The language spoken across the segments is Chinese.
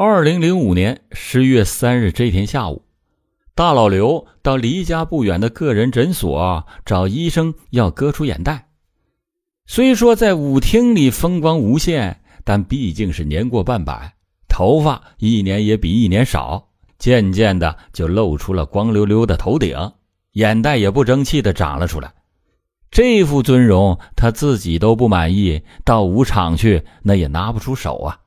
二零零五年十月三日这天下午，大老刘到离家不远的个人诊所找医生要割除眼袋。虽说在舞厅里风光无限，但毕竟是年过半百，头发一年也比一年少，渐渐的就露出了光溜溜的头顶，眼袋也不争气的长了出来。这副尊容他自己都不满意，到舞场去那也拿不出手啊。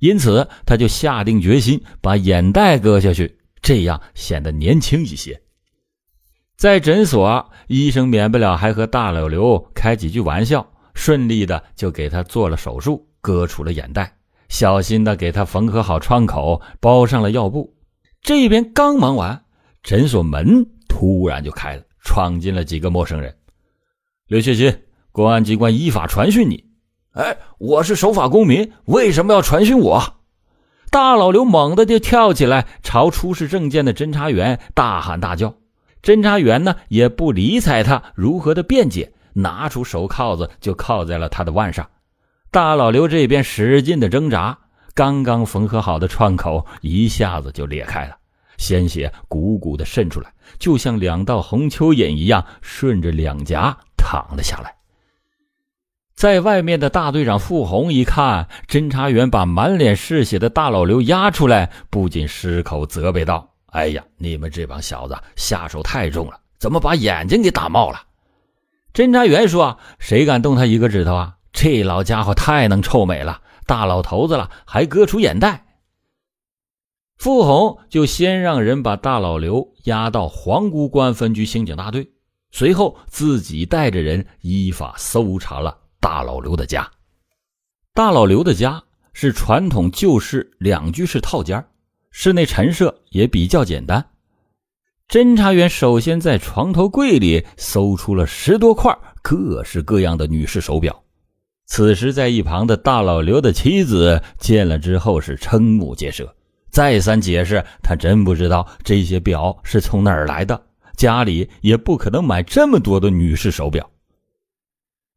因此，他就下定决心把眼袋割下去，这样显得年轻一些。在诊所，医生免不了还和大老刘开几句玩笑，顺利的就给他做了手术，割除了眼袋，小心的给他缝合好创口，包上了药布。这边刚忙完，诊所门突然就开了，闯进了几个陌生人。刘学新，公安机关依法传讯你。哎，我是守法公民，为什么要传讯我？大老刘猛地就跳起来，朝出示证件的侦查员大喊大叫。侦查员呢，也不理睬他如何的辩解，拿出手铐子就铐在了他的腕上。大老刘这边使劲的挣扎，刚刚缝合好的创口一下子就裂开了，鲜血鼓鼓的渗出来，就像两道红蚯蚓一样，顺着两颊淌了下来。在外面的大队长傅红一看，侦查员把满脸是血的大老刘押出来，不仅失口责备道：“哎呀，你们这帮小子下手太重了，怎么把眼睛给打冒了？”侦查员说：“谁敢动他一个指头啊？这老家伙太能臭美了，大老头子了还割出眼袋。”傅红就先让人把大老刘押到皇姑关分局刑警大队，随后自己带着人依法搜查了。大老刘的家，大老刘的家是传统旧式两居室套间，室内陈设也比较简单。侦查员首先在床头柜里搜出了十多块各式各样的女士手表。此时，在一旁的大老刘的妻子见了之后是瞠目结舌，再三解释，他真不知道这些表是从哪儿来的，家里也不可能买这么多的女士手表。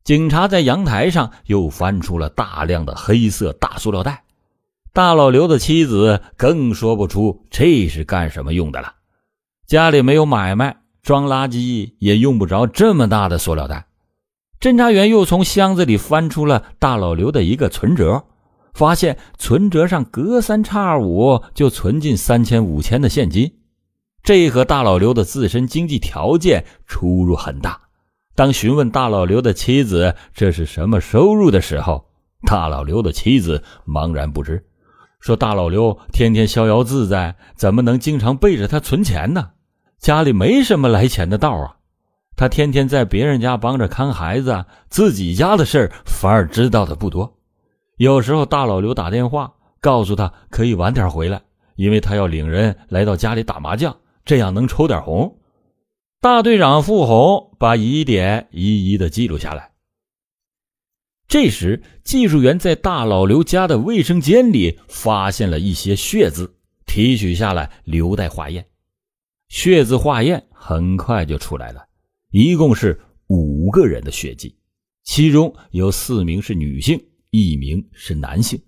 警察在阳台上又翻出了大量的黑色大塑料袋，大老刘的妻子更说不出这是干什么用的了。家里没有买卖，装垃圾也用不着这么大的塑料袋。侦查员又从箱子里翻出了大老刘的一个存折，发现存折上隔三差五就存进三千五千的现金，这和大老刘的自身经济条件出入很大。当询问大老刘的妻子这是什么收入的时候，大老刘的妻子茫然不知，说：“大老刘天天逍遥自在，怎么能经常背着他存钱呢？家里没什么来钱的道啊！他天天在别人家帮着看孩子，自己家的事反而知道的不多。有时候大老刘打电话告诉他可以晚点回来，因为他要领人来到家里打麻将，这样能抽点红。”大队长傅红把疑点一一的记录下来。这时，技术员在大老刘家的卫生间里发现了一些血渍，提取下来留待化验。血渍化验很快就出来了，一共是五个人的血迹，其中有四名是女性，一名是男性。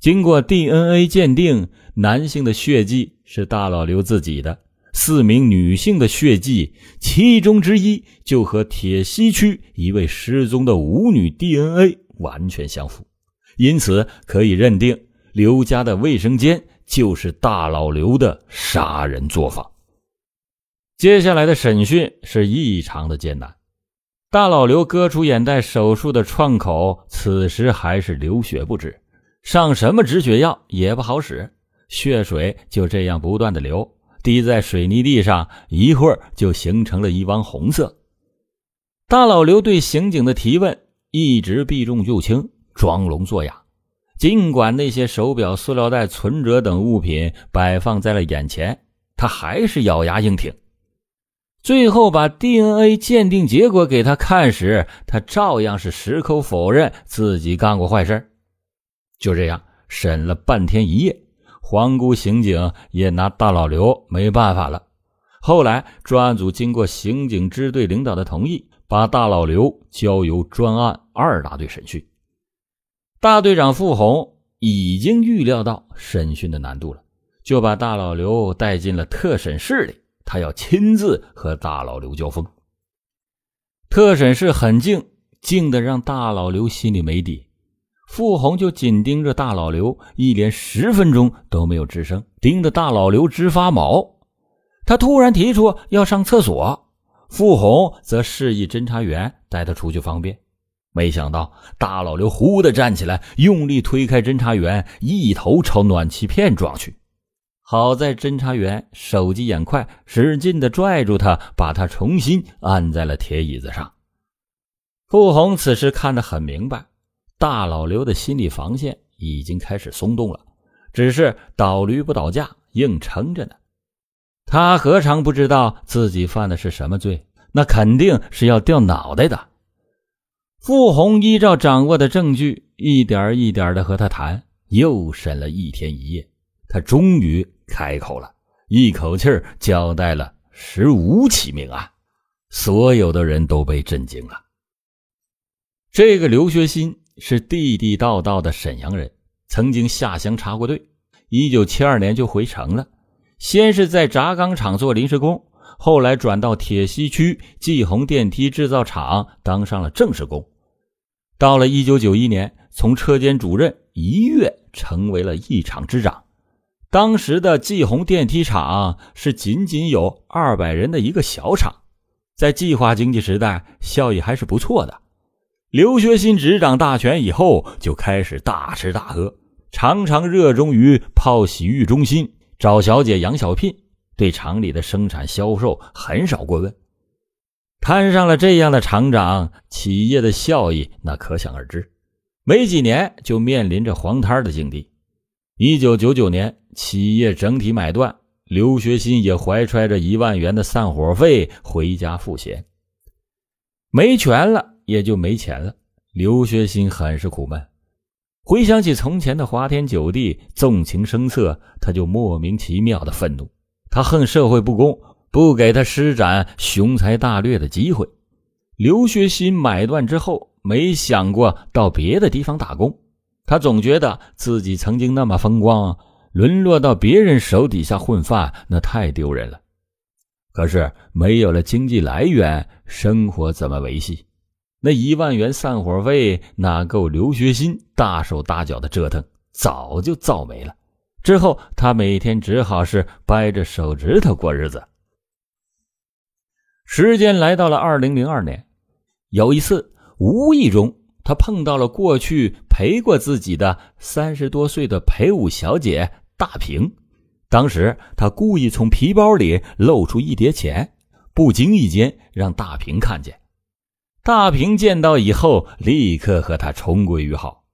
经过 DNA 鉴定，男性的血迹是大老刘自己的。四名女性的血迹，其中之一就和铁西区一位失踪的舞女 DNA 完全相符，因此可以认定刘家的卫生间就是大老刘的杀人作坊。接下来的审讯是异常的艰难，大老刘割除眼袋手术的创口，此时还是流血不止，上什么止血药也不好使，血水就这样不断的流。滴在水泥地上，一会儿就形成了一汪红色。大老刘对刑警的提问一直避重就轻，装聋作哑。尽管那些手表、塑料袋、存折等物品摆放在了眼前，他还是咬牙硬挺。最后把 DNA 鉴定结果给他看时，他照样是矢口否认自己干过坏事。就这样审了半天一夜。皇姑刑警也拿大老刘没办法了。后来专案组经过刑警支队领导的同意，把大老刘交由专案二大队审讯。大队长傅红已经预料到审讯的难度了，就把大老刘带进了特审室里，他要亲自和大老刘交锋。特审室很静，静的让大老刘心里没底。傅红就紧盯着大老刘，一连十分钟都没有吱声，盯得大老刘直发毛。他突然提出要上厕所，傅红则示意侦查员带他出去方便。没想到大老刘忽地站起来，用力推开侦查员，一头朝暖气片撞去。好在侦查员手疾眼快，使劲的拽住他，把他重新按在了铁椅子上。傅红此时看得很明白，大老刘的心理防线已经开始松动了，只是倒驴不倒架，硬撑着呢。他何尝不知道自己犯的是什么罪？那肯定是要掉脑袋的。傅红依照掌握的证据，一点一点的和他谈，又审了一天一夜，他终于。开口了，一口气交代了十五起命案，所有的人都被震惊了。这个刘学新是地地道道的沈阳人，曾经下乡插过队，一九七二年就回城了。先是在轧钢厂做临时工，后来转到铁西区继鸿电梯制造厂当上了正式工。到了一九九一年，从车间主任一跃成为了一厂之长。当时的继鸿电梯厂是仅仅有二百人的一个小厂，在计划经济时代，效益还是不错的。刘学新执掌大权以后，就开始大吃大喝，常常热衷于泡洗浴中心、找小姐养小聘，对厂里的生产销售很少过问。摊上了这样的厂长，企业的效益那可想而知，没几年就面临着黄摊的境地。一九九九年。企业整体买断，刘学新也怀揣着一万元的散伙费回家赋闲。没权了，也就没钱了。刘学新很是苦闷，回想起从前的花天酒地、纵情声色，他就莫名其妙的愤怒。他恨社会不公，不给他施展雄才大略的机会。刘学新买断之后，没想过到别的地方打工。他总觉得自己曾经那么风光。沦落到别人手底下混饭，那太丢人了。可是没有了经济来源，生活怎么维系？那一万元散伙费哪够刘学新大手大脚的折腾？早就造没了。之后他每天只好是掰着手指头过日子。时间来到了二零零二年，有一次无意中，他碰到了过去陪过自己的三十多岁的陪舞小姐。大平，当时他故意从皮包里露出一叠钱，不经意间让大平看见。大平见到以后，立刻和他重归于好。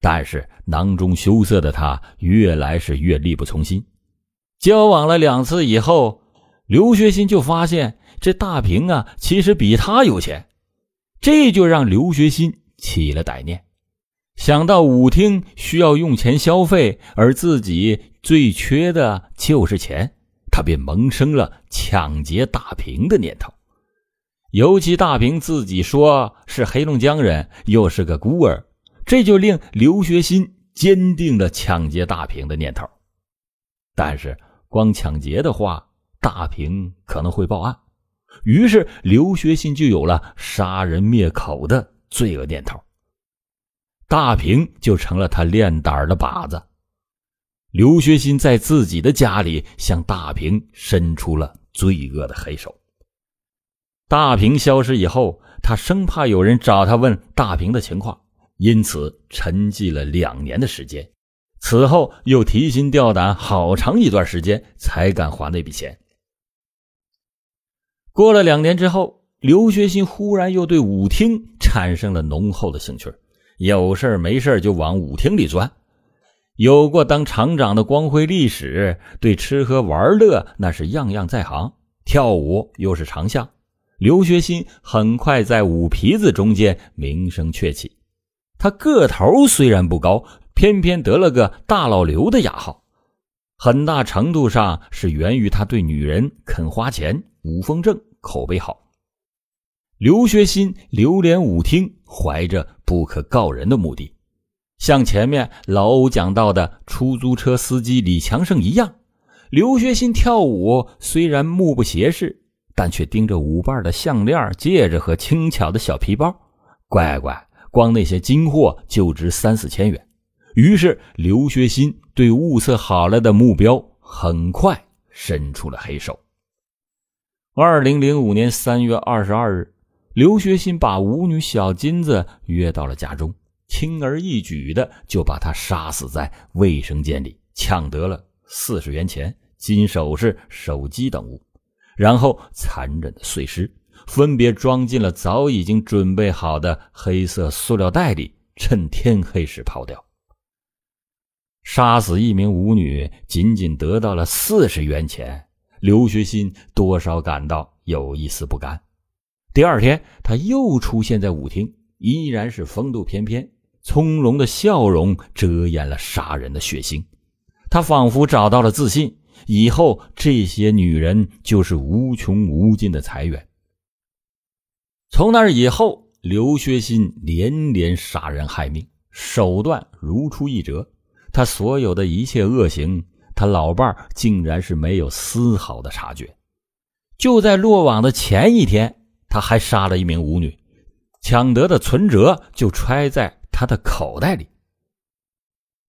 但是囊中羞涩的他越来是越力不从心。交往了两次以后，刘学新就发现这大平啊，其实比他有钱，这就让刘学新起了歹念。想到舞厅需要用钱消费，而自己最缺的就是钱，他便萌生了抢劫大平的念头。尤其大平自己说是黑龙江人，又是个孤儿，这就令刘学新坚定了抢劫大平的念头。但是光抢劫的话，大平可能会报案，于是刘学新就有了杀人灭口的罪恶念头。大平就成了他练胆的靶子。刘学新在自己的家里向大平伸出了罪恶的黑手。大平消失以后，他生怕有人找他问大平的情况，因此沉寂了两年的时间。此后又提心吊胆好长一段时间，才敢还那笔钱。过了两年之后，刘学新忽然又对舞厅产生了浓厚的兴趣。有事没事就往舞厅里钻，有过当厂长的光辉历史，对吃喝玩乐那是样样在行，跳舞又是长项。刘学新很快在舞皮子中间名声鹊起。他个头虽然不高，偏偏得了个“大老刘”的雅号，很大程度上是源于他对女人肯花钱，舞风正，口碑好。刘学新流连舞厅，怀着不可告人的目的。像前面老欧讲到的出租车司机李强胜一样，刘学新跳舞虽然目不斜视，但却盯着舞伴的项链、戒指和轻巧的小皮包。乖乖，光那些金货就值三四千元。于是刘学新对物色好了的目标很快伸出了黑手。二零零五年三月二十二日，刘学新把舞女小金子约到了家中。轻而易举的就把他杀死在卫生间里，抢得了四十元钱、金首饰、手机等物，然后残忍的碎尸，分别装进了早已经准备好的黑色塑料袋里，趁天黑时抛掉。杀死一名舞女，仅仅得到了四十元钱，刘学新多少感到有一丝不甘。第二天，他又出现在舞厅，依然是风度翩翩。从容的笑容遮掩了杀人的血腥，他仿佛找到了自信，以后这些女人就是无穷无尽的财源。从那以后，刘学新连连杀人害命，手段如出一辙。他所有的一切恶行，他老伴竟然是没有丝毫的察觉。就在落网的前一天，他还杀了一名舞女，抢得的存折就揣在。他的口袋里，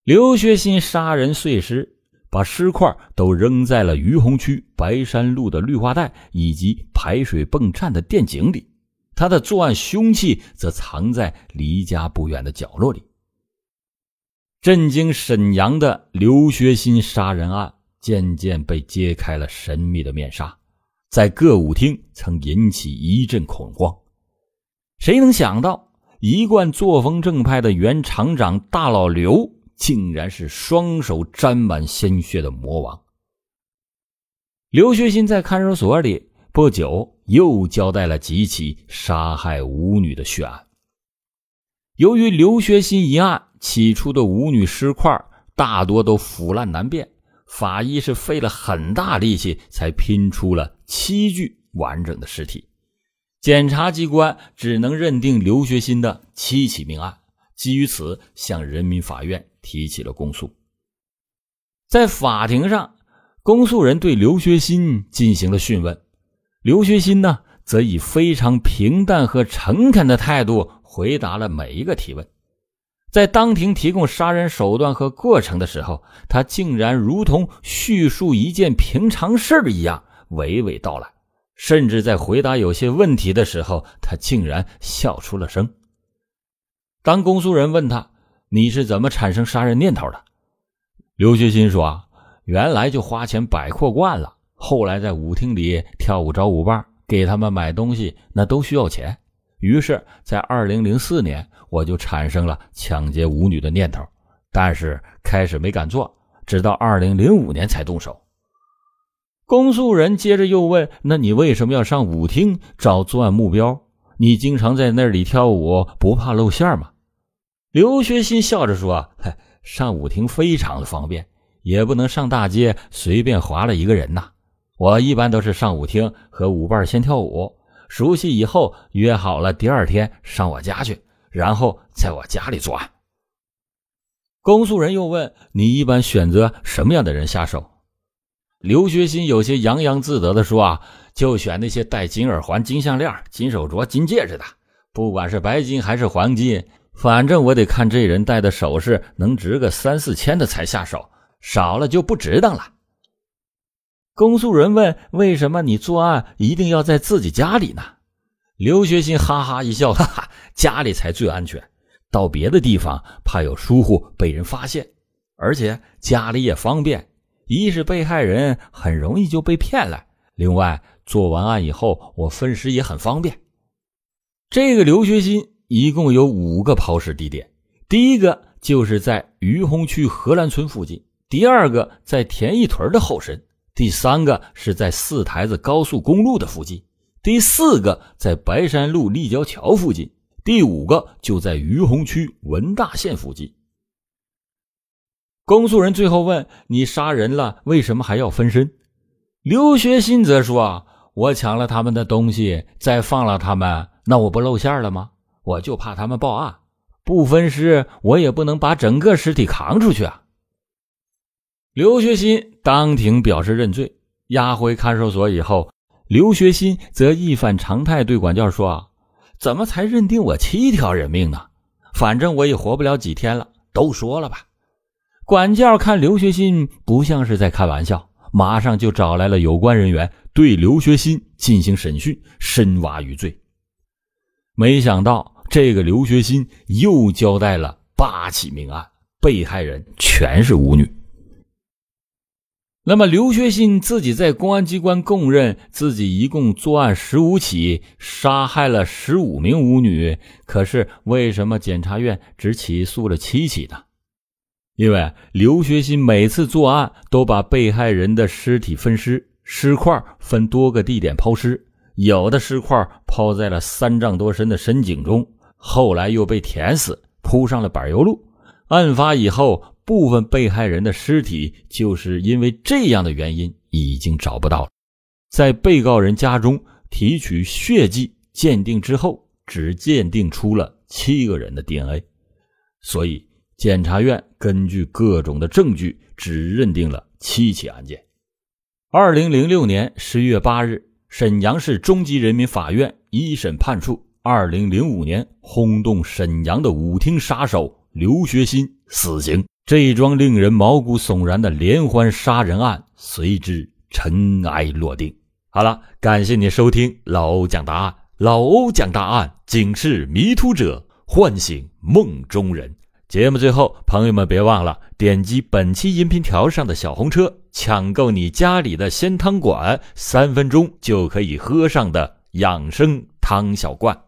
刘学新杀人碎尸，把尸块都扔在了于洪区白山路的绿化带以及排水泵站的电井里。他的作案凶器则藏在离家不远的角落里。震惊沈阳的刘学新杀人案渐渐被揭开了神秘的面纱，在歌舞厅曾引起一阵恐慌。谁能想到？一贯作风正派的原厂长大老刘，竟然是双手沾满鲜血的魔王。刘学新在看守所里不久，又交代了几起杀害舞女的血案。由于刘学新一案起初的舞女尸块大多都腐烂难辨，法医是费了很大力气才拼出了七具完整的尸体。检察机关只能认定刘学新的七起命案，基于此向人民法院提起了公诉。在法庭上，公诉人对刘学新进行了讯问，刘学新呢，则以非常平淡和诚恳的态度回答了每一个提问。在当庭提供杀人手段和过程的时候，他竟然如同叙述一件平常事儿一样娓娓道来。甚至在回答有些问题的时候，他竟然笑出了声。当公诉人问他：“你是怎么产生杀人念头的？”刘学新说：“啊，原来就花钱摆阔惯了，后来在舞厅里跳舞找舞伴，给他们买东西，那都需要钱。于是，在二零零四年，我就产生了抢劫舞女的念头，但是开始没敢做，直到二零零五年才动手。”公诉人接着又问：“那你为什么要上舞厅找作案目标？你经常在那里跳舞，不怕露馅吗？”刘学新笑着说：“上舞厅非常的方便，也不能上大街随便划了一个人呐。我一般都是上舞厅和舞伴先跳舞，熟悉以后约好了第二天上我家去，然后在我家里作案。”公诉人又问：“你一般选择什么样的人下手？”刘学新有些洋洋自得的说：“啊，就选那些戴金耳环、金项链、金手镯、金戒指的，不管是白金还是黄金，反正我得看这人戴的首饰能值个三四千的才下手，少了就不值当了。”公诉人问：“为什么你作案一定要在自己家里呢？”刘学新哈哈一笑：“哈哈，家里才最安全，到别的地方怕有疏忽被人发现，而且家里也方便。”一是被害人很容易就被骗了，另外做完案以后我分尸也很方便。这个刘学新一共有五个抛尸地点，第一个就是在于洪区荷兰村附近，第二个在田义屯的后身，第三个是在四台子高速公路的附近，第四个在白山路立交桥附近，第五个就在于洪区文大县附近。公诉人最后问：“你杀人了，为什么还要分身？”刘学新则说：“我抢了他们的东西，再放了他们，那我不露馅了吗？我就怕他们报案，不分尸，我也不能把整个尸体扛出去啊！刘学新当庭表示认罪，押回看守所以后，刘学新则一反常态对管教说：“啊，怎么才认定我七条人命呢？反正我也活不了几天了，都说了吧。”管教看刘学新不像是在开玩笑，马上就找来了有关人员对刘学新进行审讯，深挖余罪。没想到这个刘学新又交代了八起命案，被害人全是舞女。那么，刘学新自己在公安机关供认，自己一共作案十五起，杀害了十五名舞女。可是，为什么检察院只起诉了七起呢？因为刘学新每次作案都把被害人的尸体分尸，尸块分多个地点抛尸，有的尸块抛在了三丈多深的深井中，后来又被填死，铺上了柏油路。案发以后。部分被害人的尸体就是因为这样的原因已经找不到了。在被告人家中提取血迹鉴定之后，只鉴定出了七个人的 DNA，所以检察院根据各种的证据，只认定了七起案件。二零零六年十月八日，沈阳市中级人民法院一审判处二零零五年轰动沈阳的舞厅杀手刘学新死刑。这一桩令人毛骨悚然的连环杀人案随之尘埃落定。好了，感谢你收听老欧讲答案。老欧讲答案，警示迷途者，唤醒梦中人。节目最后，朋友们别忘了点击本期音频条上的小红车，抢购你家里的鲜汤馆，三分钟就可以喝上的养生汤小罐。